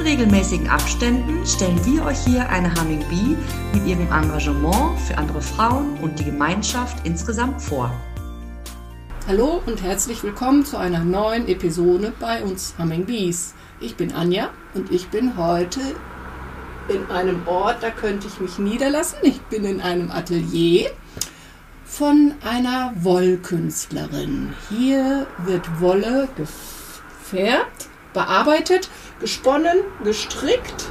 In regelmäßigen Abständen stellen wir euch hier eine Humming Bee mit ihrem Engagement für andere Frauen und die Gemeinschaft insgesamt vor. Hallo und herzlich willkommen zu einer neuen Episode bei uns Humming Bees. Ich bin Anja und ich bin heute in einem Ort, da könnte ich mich niederlassen. Ich bin in einem Atelier von einer Wollkünstlerin. Hier wird Wolle gefärbt, bearbeitet, gesponnen, gestrickt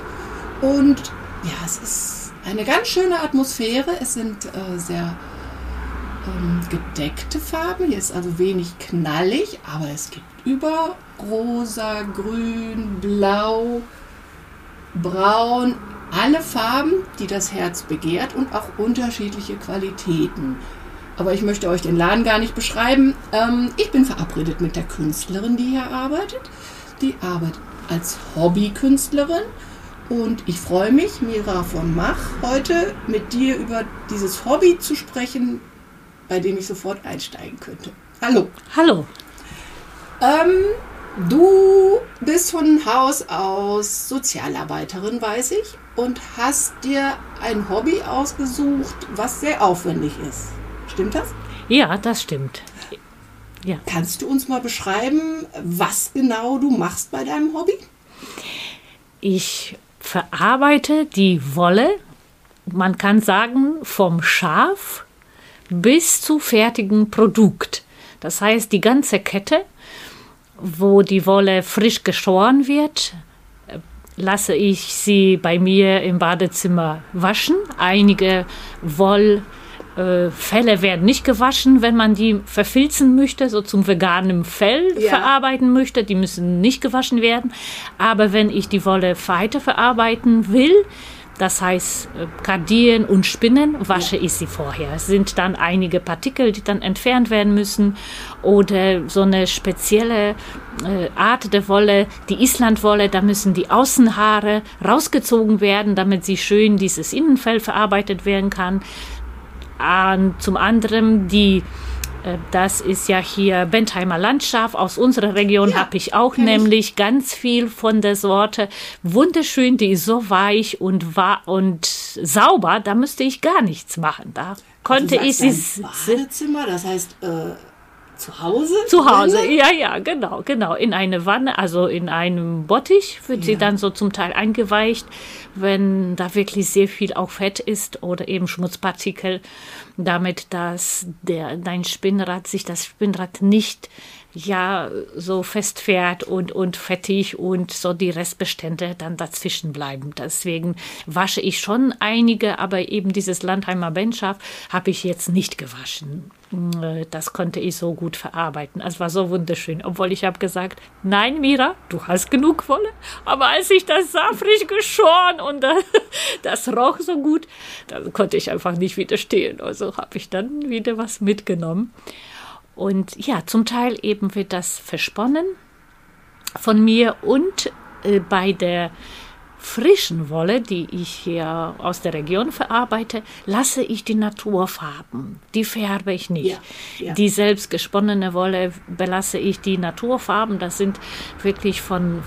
und ja, es ist eine ganz schöne Atmosphäre. Es sind äh, sehr ähm, gedeckte Farben. Hier ist also wenig knallig, aber es gibt über rosa, grün, blau, braun, alle Farben, die das Herz begehrt und auch unterschiedliche Qualitäten. Aber ich möchte euch den Laden gar nicht beschreiben. Ähm, ich bin verabredet mit der Künstlerin, die hier arbeitet. Die arbeitet als Hobbykünstlerin und ich freue mich, Mira von Mach, heute mit dir über dieses Hobby zu sprechen, bei dem ich sofort einsteigen könnte. Hallo. Hallo. Ähm, du bist von Haus aus Sozialarbeiterin, weiß ich, und hast dir ein Hobby ausgesucht, was sehr aufwendig ist. Stimmt das? Ja, das stimmt. Ja. Kannst du uns mal beschreiben, was genau du machst bei deinem Hobby? Ich verarbeite die Wolle, man kann sagen, vom Schaf bis zu fertigen Produkt. Das heißt, die ganze Kette, wo die Wolle frisch geschoren wird, lasse ich sie bei mir im Badezimmer waschen. Einige Woll äh, Felle werden nicht gewaschen, wenn man die verfilzen möchte, so zum veganen Fell ja. verarbeiten möchte. Die müssen nicht gewaschen werden. Aber wenn ich die Wolle weiter verarbeiten will, das heißt, äh, kardieren und spinnen, wasche ich sie vorher. Es sind dann einige Partikel, die dann entfernt werden müssen. Oder so eine spezielle äh, Art der Wolle, die Islandwolle, da müssen die Außenhaare rausgezogen werden, damit sie schön dieses Innenfell verarbeitet werden kann. Und zum anderen die äh, das ist ja hier Bentheimer Landschaft. Aus unserer Region ja, habe ich auch nämlich ich. ganz viel von der Sorte. Wunderschön, die ist so weich und, war und sauber. Da müsste ich gar nichts machen. Da konnte ich sie. Badezimmer, das heißt, äh, zu Hause? Zu Hause, ja, ja, genau, genau. In eine Wanne, also in einem Bottich wird ja. sie dann so zum Teil eingeweicht, wenn da wirklich sehr viel auch Fett ist oder eben Schmutzpartikel, damit dass der, dein Spinnrad sich das Spinnrad nicht ja so festfährt und, und fettig und so die Restbestände dann dazwischen bleiben. Deswegen wasche ich schon einige, aber eben dieses Landheimer Bendschaft habe ich jetzt nicht gewaschen. Äh, das konnte ich so gut verarbeiten. Es war so wunderschön. Obwohl ich habe gesagt, nein, Mira, du hast genug Wolle. Aber als ich das sah, frisch geschoren und das roch so gut, da konnte ich einfach nicht widerstehen. Also habe ich dann wieder was mitgenommen. Und ja, zum Teil eben wird das versponnen von mir und äh, bei der frischen Wolle, die ich hier aus der Region verarbeite, lasse ich die Naturfarben. Die färbe ich nicht. Ja, ja. Die selbst gesponnene Wolle belasse ich die Naturfarben. Das sind wirklich von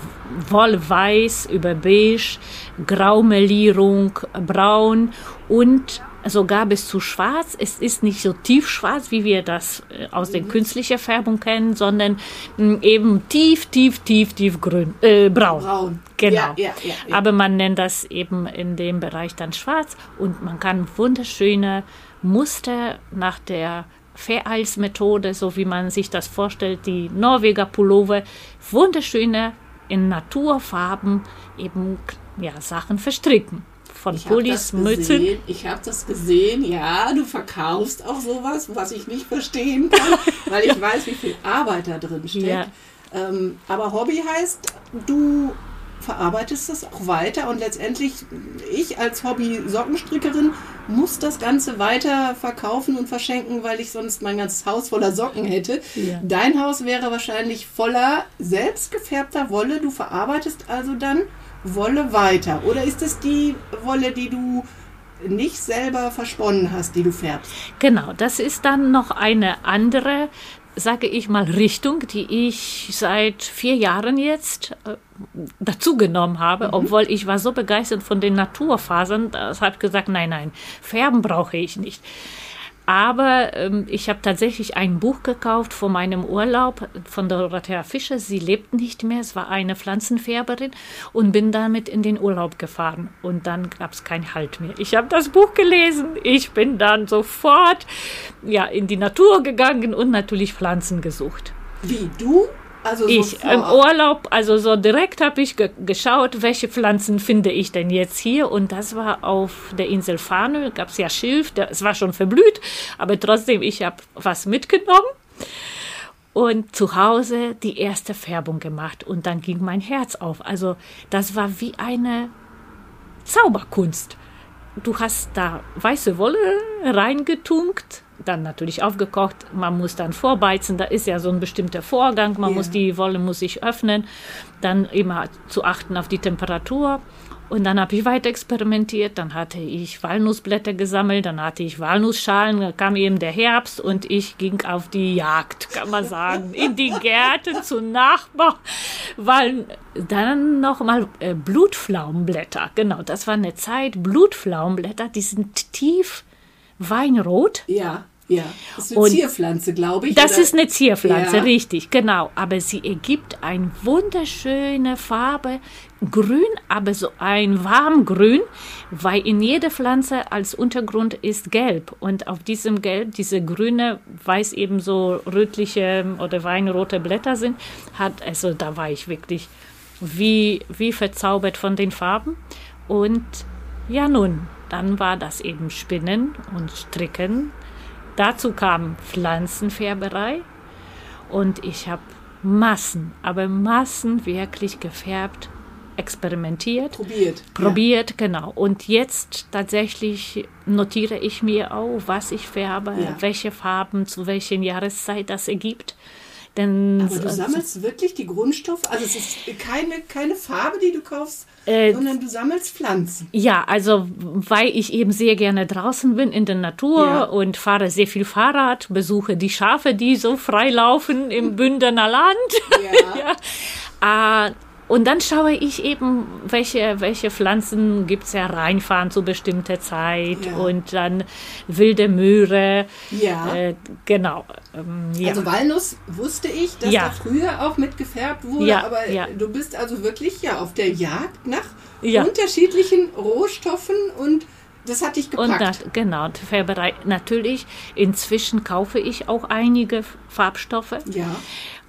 Wollweiß über Beige, Graumelierung, Braun und sogar bis zu schwarz. Es ist nicht so tiefschwarz, wie wir das äh, aus der künstlichen Färbung kennen, sondern mm, eben tief, tief, tief, tief grün, äh, braun. Braun. Genau. Ja, ja, ja, Aber man nennt das eben in dem Bereich dann schwarz und man kann wunderschöne Muster nach der Vereilsmethode, so wie man sich das vorstellt, die Norweger Pullover, wunderschöne in Naturfarben eben ja, Sachen verstricken von ich Pullis, Mützen. Ich habe das gesehen, ja, du verkaufst auch sowas, was ich nicht verstehen kann, weil ich weiß, wie viel Arbeit da drin steckt. Ja. Ähm, aber Hobby heißt, du verarbeitest es auch weiter und letztendlich ich als Hobby-Sockenstrickerin muss das Ganze weiter verkaufen und verschenken, weil ich sonst mein ganzes Haus voller Socken hätte. Ja. Dein Haus wäre wahrscheinlich voller selbstgefärbter Wolle. Du verarbeitest also dann Wolle weiter. Oder ist es die Wolle, die du nicht selber versponnen hast, die du färbst? Genau, das ist dann noch eine andere, sage ich mal, Richtung, die ich seit vier Jahren jetzt äh, dazu genommen habe, obwohl ich war so begeistert von den Naturfasern, das hat gesagt, nein, nein, färben brauche ich nicht. Aber ähm, ich habe tatsächlich ein Buch gekauft vor meinem Urlaub von Dorothea Fischer. Sie lebt nicht mehr, es war eine Pflanzenfärberin und bin damit in den Urlaub gefahren. Und dann gab es keinen Halt mehr. Ich habe das Buch gelesen, ich bin dann sofort ja, in die Natur gegangen und natürlich Pflanzen gesucht. Wie du? Also Ich so im vor- Urlaub, also so direkt habe ich ge geschaut, welche Pflanzen finde ich denn jetzt hier. Und das war auf der Insel Farnö, gab es ja Schilf, es war schon verblüht, aber trotzdem, ich habe was mitgenommen. Und zu Hause die erste Färbung gemacht und dann ging mein Herz auf. Also das war wie eine Zauberkunst. Du hast da weiße Wolle reingetunkt, dann natürlich aufgekocht. Man muss dann vorbeizen. Da ist ja so ein bestimmter Vorgang. Man Ja. muss die Wolle muss sich öffnen. Dann immer zu achten auf die Temperatur. Und dann habe ich weiter experimentiert. Dann hatte ich Walnussblätter gesammelt. Dann hatte ich Walnussschalen. Dann kam eben der Herbst und ich ging auf die Jagd, kann man sagen, in die Gärten zu Nachbarn. Weil dann nochmal äh, Blutpflaumenblätter. Genau, das war eine Zeit. Blutpflaumenblätter, die sind tief weinrot. Ja, ja. Das ist eine Und Zierpflanze, glaube ich. Das oder? ist eine Zierpflanze, Ja. richtig, genau. Aber sie ergibt eine wunderschöne Farbe, grün, aber so ein warmgrün, weil in jeder Pflanze als Untergrund ist gelb. Und auf diesem Gelb, diese grüne, weiß eben so rötliche oder weinrote Blätter sind, hat, also da war ich wirklich wie, wie verzaubert von den Farben. Und ja nun, dann war das eben Spinnen und Stricken. Dazu kam Pflanzenfärberei und ich habe Massen, aber Massen wirklich gefärbt, experimentiert, Probiert. probiert, genau. Und jetzt tatsächlich notiere ich mir auch, was ich färbe, Ja. welche Farben, zu welcher Jahreszeit das ergibt. Denn Aber du sammelst wirklich die Grundstoffe? Also es ist keine, keine Farbe, die du kaufst, Äh, sondern du sammelst Pflanzen. Ja, also weil ich eben sehr gerne draußen bin in der Natur Ja. und fahre sehr viel Fahrrad, besuche die Schafe, die so frei laufen im Bündner Land. Ja. ja. Äh, und dann schaue ich eben, welche, welche Pflanzen gibt es ja reinfahren zu bestimmter Zeit Ja. und dann wilde Möhre. Ja. Äh, genau. Ähm, ja. Also Walnuss wusste ich, dass Ja. da früher auch mit gefärbt wurde, Ja, aber du bist also wirklich ja auf der Jagd nach unterschiedlichen Rohstoffen und das hat dich Und gepackt. das, genau, Färberei. Natürlich, inzwischen kaufe ich auch einige Farbstoffe. ja.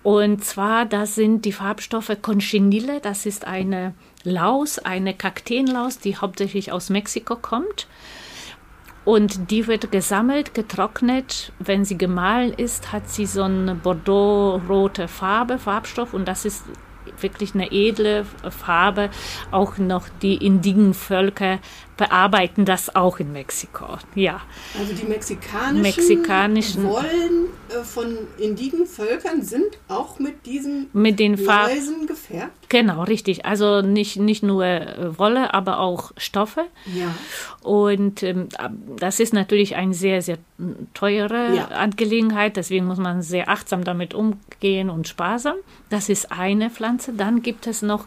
Und zwar, das sind die Farbstoffe Conchinille. Das ist eine Laus, eine Kakteenlaus, die hauptsächlich aus Mexiko kommt. Und die wird gesammelt, getrocknet. Wenn sie gemahlen ist, hat sie so eine bordeaux-rote Farbe, Farbstoff. Und das ist wirklich eine edle Farbe. Auch noch die indigenen Völker bearbeiten das auch in Mexiko. Ja. Also die mexikanischen, Mexikanischen- Wollen äh, von indigenen Völkern sind auch mit diesen Mit den Farben. Läusen gefärbt. Genau, richtig. Also nicht, nicht nur äh, Wolle, aber auch Stoffe. Ja. Und ähm, das ist natürlich eine sehr, sehr mm, teure Ja. Angelegenheit. Deswegen muss man sehr achtsam damit umgehen und sparsam. Das ist eine Pflanze. Dann gibt es noch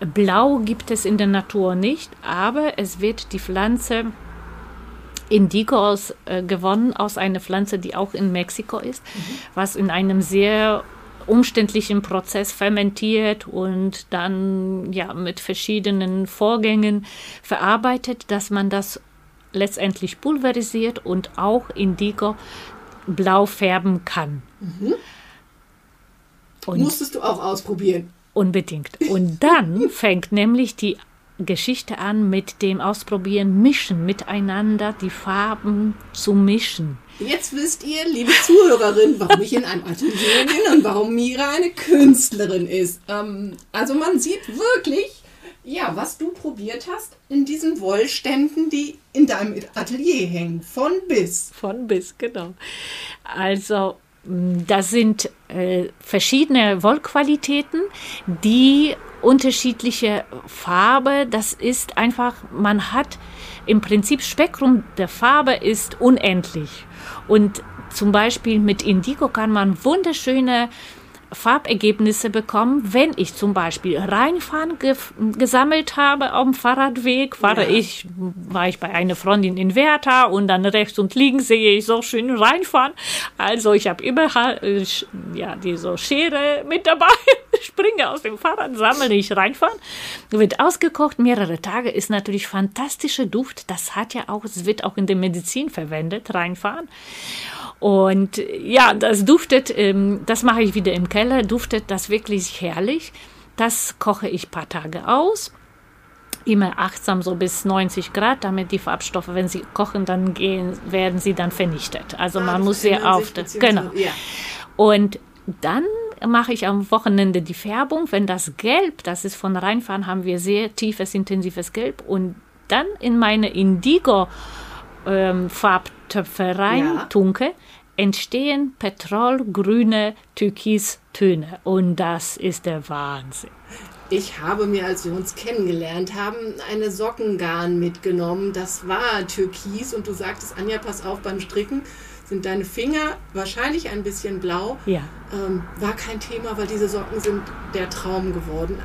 Blau gibt es in der Natur nicht, aber es wird die Pflanze Indigo aus, äh, gewonnen aus einer Pflanze, die auch in Mexiko ist, was in einem sehr umständlichen Prozess fermentiert und dann ja mit verschiedenen Vorgängen verarbeitet, dass man das letztendlich pulverisiert und auch Indigo blau färben kann. Und Musstest du auch ausprobieren. Unbedingt. Und dann fängt nämlich die Geschichte an mit dem Ausprobieren, Mischen, miteinander die Farben zu mischen. Jetzt wisst ihr, liebe Zuhörerin, warum ich in einem Atelier bin und warum Mira eine Künstlerin ist. Ähm, also man sieht wirklich, Ja, was du probiert hast in diesen Wollständen, die in deinem Atelier hängen, von bis. Von bis, genau. Also das sind äh, verschiedene Wollqualitäten, die unterschiedliche Farbe, das ist einfach, man hat im Prinzip Spektrum der Farbe ist unendlich. Und zum Beispiel mit Indigo kann man wunderschöne Farbergebnisse bekommen, wenn ich zum Beispiel Reinfahren ge gesammelt habe auf dem Fahrradweg, fahre ja. ich, war ich bei einer Freundin in Werther und dann rechts und links sehe ich so schön reinfahren. Also ich habe immer äh, ja diese Schere mit dabei, springe aus dem Fahrrad, sammle ich reinfahren, wird ausgekocht, mehrere Tage, ist natürlich fantastischer Duft. Das hat ja auch, es wird auch in der Medizin verwendet, reinfahren. Und ja, das duftet, ähm, das mache ich wieder im Keller, duftet das wirklich herrlich. Das koche ich ein paar Tage aus. Immer achtsam so bis 90 Grad, damit die Farbstoffe, wenn sie kochen, dann gehen, werden sie dann vernichtet. Also ah, man muss sehr auf, genau. Ja. Und dann mache ich am Wochenende die Färbung. Wenn das Gelb, das ist von Reinfahren, haben wir sehr tiefes, intensives Gelb. Und dann in meine Indigo ähm, Farbtöpfe rein ja. tunke, entstehen petrolgrüne Türkistöne. Und das ist der Wahnsinn. Ich habe mir, als wir uns kennengelernt haben, eine Sockengarn mitgenommen. Das war Türkis und du sagtest, Anja, pass auf beim Stricken. Sind deine Finger wahrscheinlich ein bisschen blau? Ja. Ähm, war kein Thema, weil diese Socken sind der Traum geworden.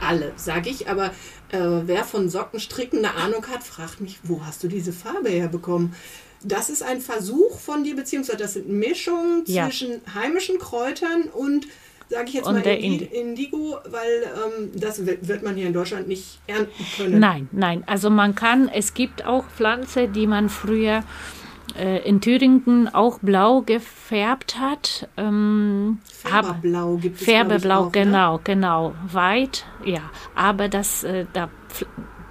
Alle, sage ich. Aber äh, wer von Sockenstricken eine Ahnung hat, fragt mich, wo hast du diese Farbe herbekommen? Das ist ein Versuch von dir, beziehungsweise das sind Mischungen ja. zwischen heimischen Kräutern und sage ich jetzt und mal Indi Indigo, weil ähm, das wird man hier in Deutschland nicht ernten können. Nein, nein. Also man kann, es gibt auch Pflanzen, die man früher in Thüringen auch blau gefärbt hat. Ähm, Färberblau gibt es. Färbeblau, auch, genau, ne? genau. Weit, ja. Aber das, äh, da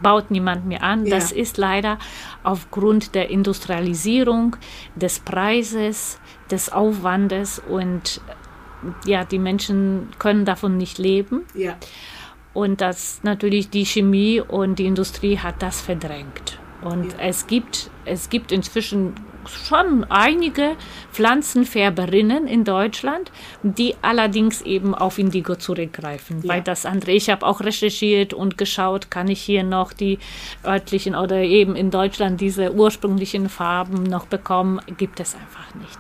baut niemand mehr an. Ja. Das ist leider aufgrund der Industrialisierung, des Preises, des Aufwandes und ja, die Menschen können davon nicht leben. Ja. Und das natürlich die Chemie und die Industrie hat das verdrängt. Und ja. es gibt es gibt inzwischen schon einige Pflanzenfärberinnen in Deutschland, die allerdings eben auf Indigo zurückgreifen. Ja. Weil das andere, ich habe auch recherchiert und geschaut, kann ich hier noch die örtlichen oder eben in Deutschland diese ursprünglichen Farben noch bekommen, gibt es einfach nicht.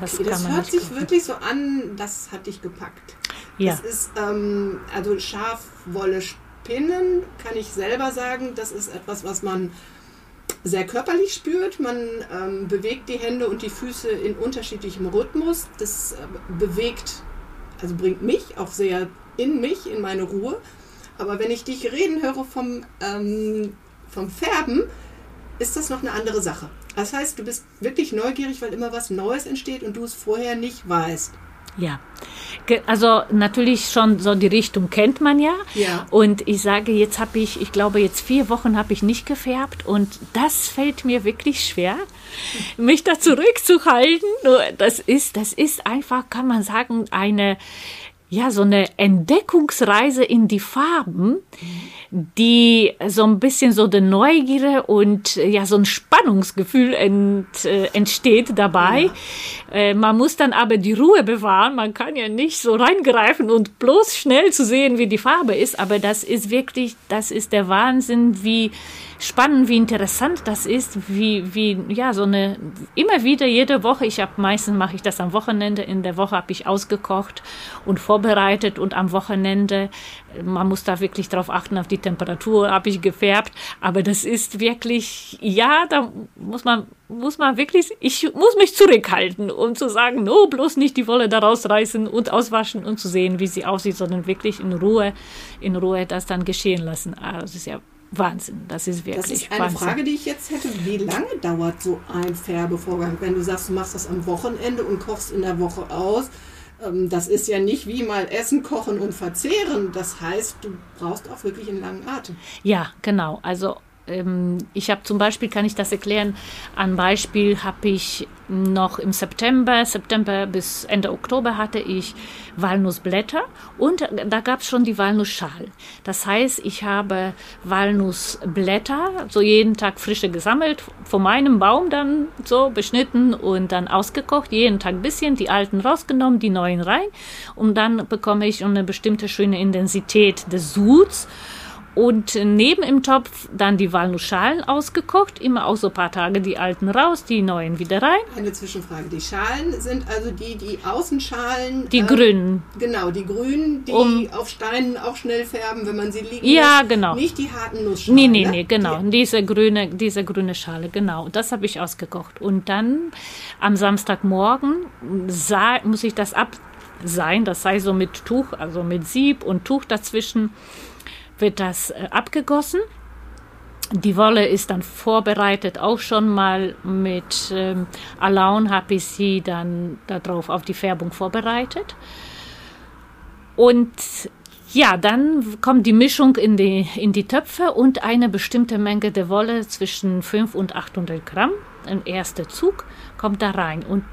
Das, okay, das hört sich gucken. wirklich so an, das hat dich gepackt. Ja. Das ist ähm, also Schafwolle spinnen, kann ich selber sagen, das ist etwas, was man sehr körperlich spürt. Man ähm, bewegt die Hände und die Füße in unterschiedlichem Rhythmus. Das äh, bewegt, also bringt mich auch sehr in mich, in meine Ruhe. Aber wenn ich dich reden höre vom, ähm, vom Färben, ist das noch eine andere Sache. Das heißt, du bist wirklich neugierig, weil immer was Neues entsteht und du es vorher nicht weißt. Ja, also natürlich schon so die Richtung kennt man ja. ja. Und ich sage, jetzt habe ich, ich glaube, jetzt vier Wochen habe ich nicht gefärbt und das fällt mir wirklich schwer, mich da zurückzuhalten. Das ist, das ist einfach, kann man sagen, eine ja, so eine Entdeckungsreise in die Farben, die so ein bisschen so eine Neugierde und ja, so ein Spannungsgefühl ent, äh, entsteht dabei. Ja. Äh, man muss dann aber die Ruhe bewahren. Man kann ja nicht so reingreifen und bloß schnell zu sehen, wie die Farbe ist. Aber das ist wirklich, das ist der Wahnsinn, wie, spannend, wie interessant das ist, wie, wie, ja, so eine, immer wieder jede Woche, ich habe meistens mache ich das am Wochenende, in der Woche habe ich ausgekocht und vorbereitet und am Wochenende, man muss da wirklich drauf achten, auf die Temperatur habe ich gefärbt, aber das ist wirklich, ja, da muss man, muss man wirklich, ich muss mich zurückhalten, um zu sagen, no, bloß nicht die Wolle da rausreißen und auswaschen und zu sehen, wie sie aussieht, sondern wirklich in Ruhe, in Ruhe das dann geschehen lassen. Also, das ist ja Wahnsinn, das ist wirklich Das ist eine Wahnsinn. Frage, die ich jetzt hätte. Wie lange dauert so ein Färbevorgang? Wenn du sagst, du machst das am Wochenende und kochst in der Woche aus, ähm, das ist ja nicht wie mal Essen, Kochen und Verzehren. Das heißt, du brauchst auch wirklich einen langen Atem. Ja, genau. Also ähm, ich habe zum Beispiel, kann ich das erklären, ein Beispiel habe ich noch im September, September bis Ende Oktober hatte ich Walnussblätter und da gab es schon die Walnussschale. Das heißt, ich habe Walnussblätter so jeden Tag frische gesammelt, von meinem Baum dann so beschnitten und dann ausgekocht, jeden Tag bisschen, die alten rausgenommen, die neuen rein und dann bekomme ich eine bestimmte schöne Intensität des Suds und neben im Topf dann die Walnussschalen ausgekocht, immer auch so ein paar Tage die alten raus, die neuen wieder rein. Eine Zwischenfrage. Die Schalen sind also die, die Außenschalen. Die äh, grünen. Genau, die grünen, die um, auf Steinen auch schnell färben, wenn man sie liegen Ja, lässt. genau. Nicht die harten Nussschalen. Nee, nee, ne? nee, genau. Die, diese grüne, diese grüne Schale, genau. Das habe ich ausgekocht. Und dann am Samstagmorgen sah, muss ich das ab sein, das sei so mit Tuch, also mit Sieb und Tuch dazwischen wird das äh, abgegossen. Die Wolle ist dann vorbereitet, auch schon mal mit ähm, Alaun habe ich sie dann darauf auf die Färbung vorbereitet. Und ja, dann kommt die Mischung in die, in die Töpfe und eine bestimmte Menge der Wolle zwischen 5 und 800 Gramm. Ein erster Zug kommt da rein. Und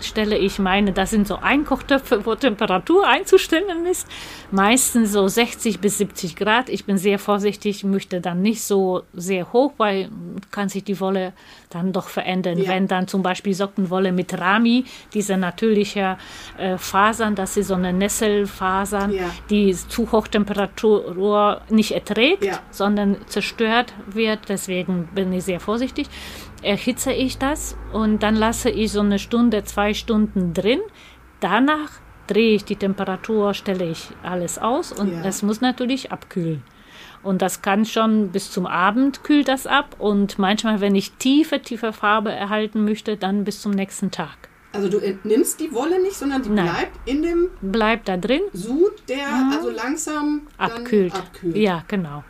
stelle ich meine, das sind so Einkochtöpfe, wo Temperatur einzustellen ist. Meistens so 60 bis 70 Grad. Ich bin sehr vorsichtig, möchte dann nicht so sehr hoch, weil kann sich die Wolle dann doch verändern. Ja. Wenn dann zum Beispiel Sockenwolle mit Rami, diese natürliche äh, Fasern, das ist so eine Nesselfasern, ja. die zu Hochtemperatur nicht erträgt, ja. sondern zerstört wird. Deswegen bin ich sehr vorsichtig erhitze ich das und dann lasse ich so eine Stunde, zwei Stunden drin. Danach drehe ich die Temperatur, stelle ich alles aus und ja. es muss natürlich abkühlen. Und das kann schon bis zum Abend kühlt das ab und manchmal, wenn ich tiefe, tiefe Farbe erhalten möchte, dann bis zum nächsten Tag. Also du entnimmst die Wolle nicht, sondern die Nein. bleibt in dem bleibt da drin. Sud, der mhm. also langsam abkühlt. abkühlt. Ja, genau.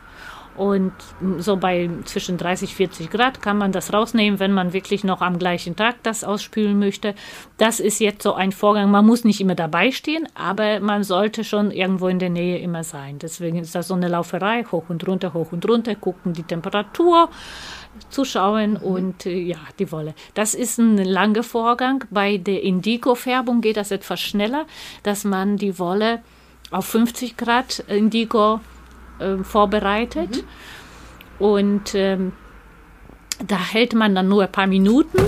Und so bei zwischen 30, 40 Grad kann man das rausnehmen, wenn man wirklich noch am gleichen Tag das ausspülen möchte. Das ist jetzt so ein Vorgang. Man muss nicht immer dabei stehen, aber man sollte schon irgendwo in der Nähe immer sein. Deswegen ist das so eine Lauferei, hoch und runter, hoch und runter, gucken die Temperatur zuschauen mhm. und äh, ja, die Wolle. Das ist ein langer Vorgang. Bei der Indigo-Färbung geht das etwas schneller, dass man die Wolle auf 50 Grad Indigo äh, vorbereitet. Mhm. Und ähm, da hält man dann nur ein paar Minuten.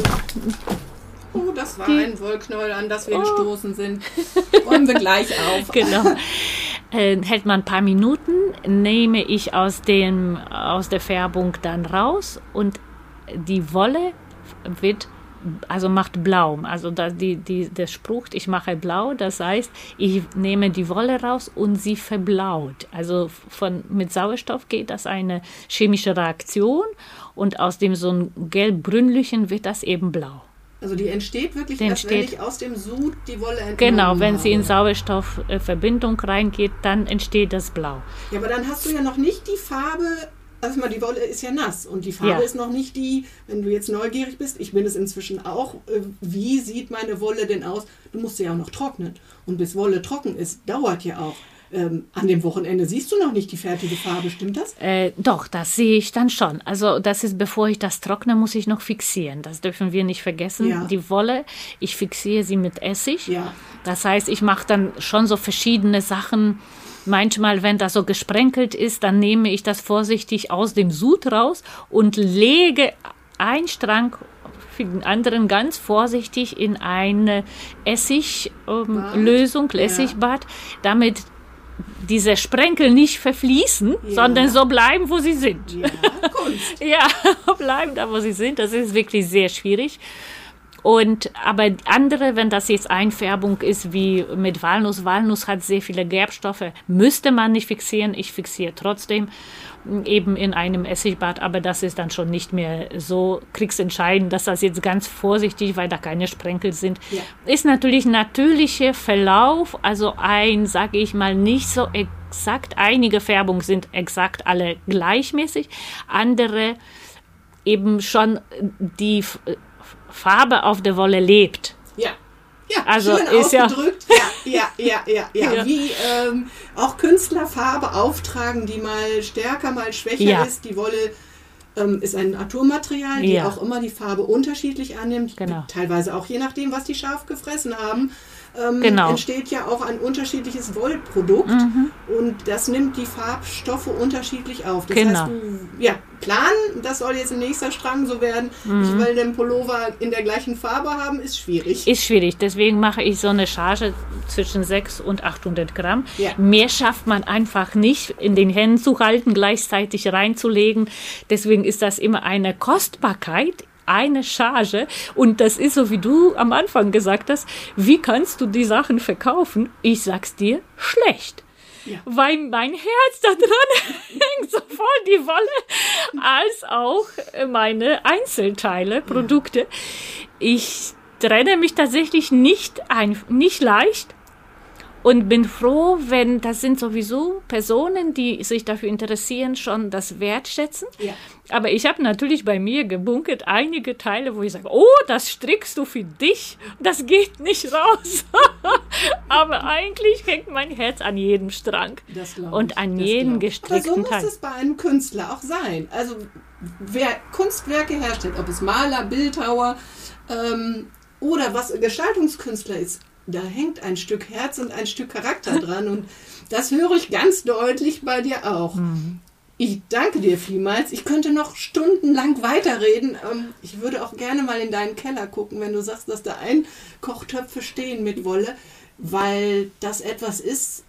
Oh, das war Die, ein Wollknäuel, an das wir oh. gestoßen sind. Räumen wir gleich auf. Genau. Äh, hält man ein paar Minuten, nehme ich aus, dem, aus der Färbung dann raus und die Wolle wird also macht blau. Also da, die, die, der Spruch, ich mache blau, das heißt, ich nehme die Wolle raus und sie verblaut. Also von, mit Sauerstoff geht das eine chemische Reaktion und aus dem so ein gelb-grünlichen wird das eben blau. Also die entsteht wirklich erst, wenn ich aus dem Sud die Wolle entnehme. Genau, wenn habe. sie in Sauerstoffverbindung reingeht, dann entsteht das Blau. Ja, aber dann hast du ja noch nicht die Farbe also mal, die Wolle ist ja nass und die Farbe ja. ist noch nicht die, wenn du jetzt neugierig bist, ich bin es inzwischen auch, äh, wie sieht meine Wolle denn aus? Du musst sie ja auch noch trocknen. Und bis Wolle trocken ist, dauert ja auch. Ähm, an dem Wochenende siehst du noch nicht die fertige Farbe, stimmt das? Äh, doch, das sehe ich dann schon. Also das ist, bevor ich das trockne, muss ich noch fixieren. Das dürfen wir nicht vergessen. Ja. Die Wolle, ich fixiere sie mit Essig. Ja. Das heißt, ich mache dann schon so verschiedene Sachen Manchmal, wenn das so gesprenkelt ist, dann nehme ich das vorsichtig aus dem Sud raus und lege einen Strang für den anderen ganz vorsichtig in eine Essiglösung, ähm, Essigbad, damit diese Sprenkel nicht verfließen, ja. sondern so bleiben, wo sie sind. Ja, ja, bleiben da, wo sie sind. Das ist wirklich sehr schwierig. Und aber andere, wenn das jetzt Einfärbung ist wie mit Walnuss, Walnuss hat sehr viele Gerbstoffe, müsste man nicht fixieren. Ich fixiere trotzdem eben in einem Essigbad, aber das ist dann schon nicht mehr so kriegsentscheidend, dass das jetzt ganz vorsichtig, weil da keine Sprenkel sind. Ja. Ist natürlich natürlicher Verlauf, also ein, sage ich mal, nicht so exakt. Einige Färbungen sind exakt alle gleichmäßig, andere eben schon die Farbe auf der Wolle lebt. Ja. Ja, also schön ist ausgedrückt. Ja, ja, ja, ja, ja. Wie ähm, auch Künstler Farbe auftragen, die mal stärker, mal schwächer ja. ist. Die Wolle ähm, ist ein Naturmaterial, die Ja. auch immer die Farbe unterschiedlich annimmt. Genau. Teilweise auch je nachdem, was die Schaf gefressen haben. Ähm, Genau. entsteht ja auch ein unterschiedliches Wollprodukt Mhm. und das nimmt die Farbstoffe unterschiedlich auf. Das Genau. heißt, du, ja, planen, das soll jetzt ein nächster Strang so werden. Mhm. Ich will den Pullover in der gleichen Farbe haben, ist schwierig. Ist schwierig, deswegen mache ich so eine Charge zwischen 6 und 800 Gramm. Ja. Mehr schafft man einfach nicht in den Händen zu halten, gleichzeitig reinzulegen. Deswegen ist das immer eine Kostbarkeit, eine Charge. Und das ist so, wie du am Anfang gesagt hast, wie kannst du die Sachen verkaufen? Ich sag's dir, schlecht. Ja. Weil mein Herz da dran hängt sowohl die Wolle als auch meine Einzelteile, Produkte. Ich trenne mich tatsächlich nicht, ein, nicht leicht und bin froh, wenn das sind sowieso Personen, die sich dafür interessieren, schon das wertschätzen. Ja. Aber ich habe natürlich bei mir gebunkert einige Teile, wo ich sage, oh, das strickst du für dich, das geht nicht raus. Aber eigentlich hängt mein Herz an jedem Strang und an jedem glaub ich. Aber gestrickten so muss Teil. es bei einem Künstler auch sein. Also wer Kunstwerke herstellt, ob es Maler, Bildhauer ähm, oder was Gestaltungskünstler ist, da hängt ein Stück Herz und ein Stück Charakter dran und das höre ich ganz deutlich bei dir auch. Mhm. Ich danke dir vielmals. Ich könnte noch stundenlang weiterreden. Ähm, ich würde auch gerne mal in deinen Keller gucken, wenn du sagst, dass da Einkochtöpfe stehen mit Wolle, weil das etwas ist,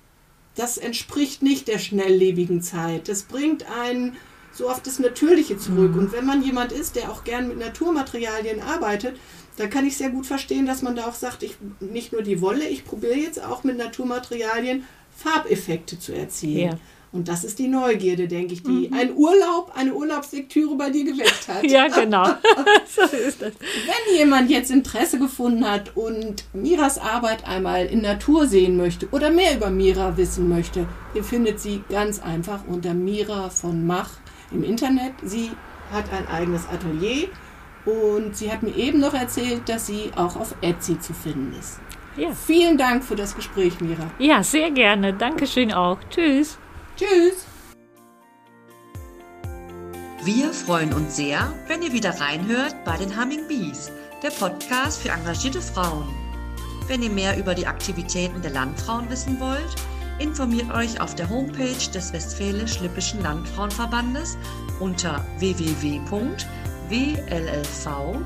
das entspricht nicht der schnelllebigen Zeit. Das bringt einen so auf das Natürliche zurück. Und wenn man jemand ist, der auch gern mit Naturmaterialien arbeitet, dann kann ich sehr gut verstehen, dass man da auch sagt, ich nicht nur die Wolle, ich probiere jetzt auch mit Naturmaterialien Farbeffekte zu erzielen. Ja. Und das ist die Neugierde, denke ich, die ein Urlaub, eine Urlaubslektüre bei dir geweckt hat. Ja, genau. so ist das. Wenn jemand jetzt Interesse gefunden hat und Miras Arbeit einmal in Natur sehen möchte oder mehr über Mira wissen möchte, ihr findet sie ganz einfach unter Mira von Mach im Internet. Sie hat ein eigenes Atelier und sie hat mir eben noch erzählt, dass sie auch auf Etsy zu finden ist. Ja. Vielen Dank für das Gespräch, Mira. ja, sehr gerne. Dankeschön auch. Tschüss. Tschüss. Wir freuen uns sehr, wenn ihr wieder reinhört bei den Humming Bees, der Podcast für engagierte Frauen. Wenn ihr mehr über die Aktivitäten der Landfrauen wissen wollt, informiert euch auf der Homepage des Westfälisch-Lippischen Landfrauenverbandes unter www.wllv.de.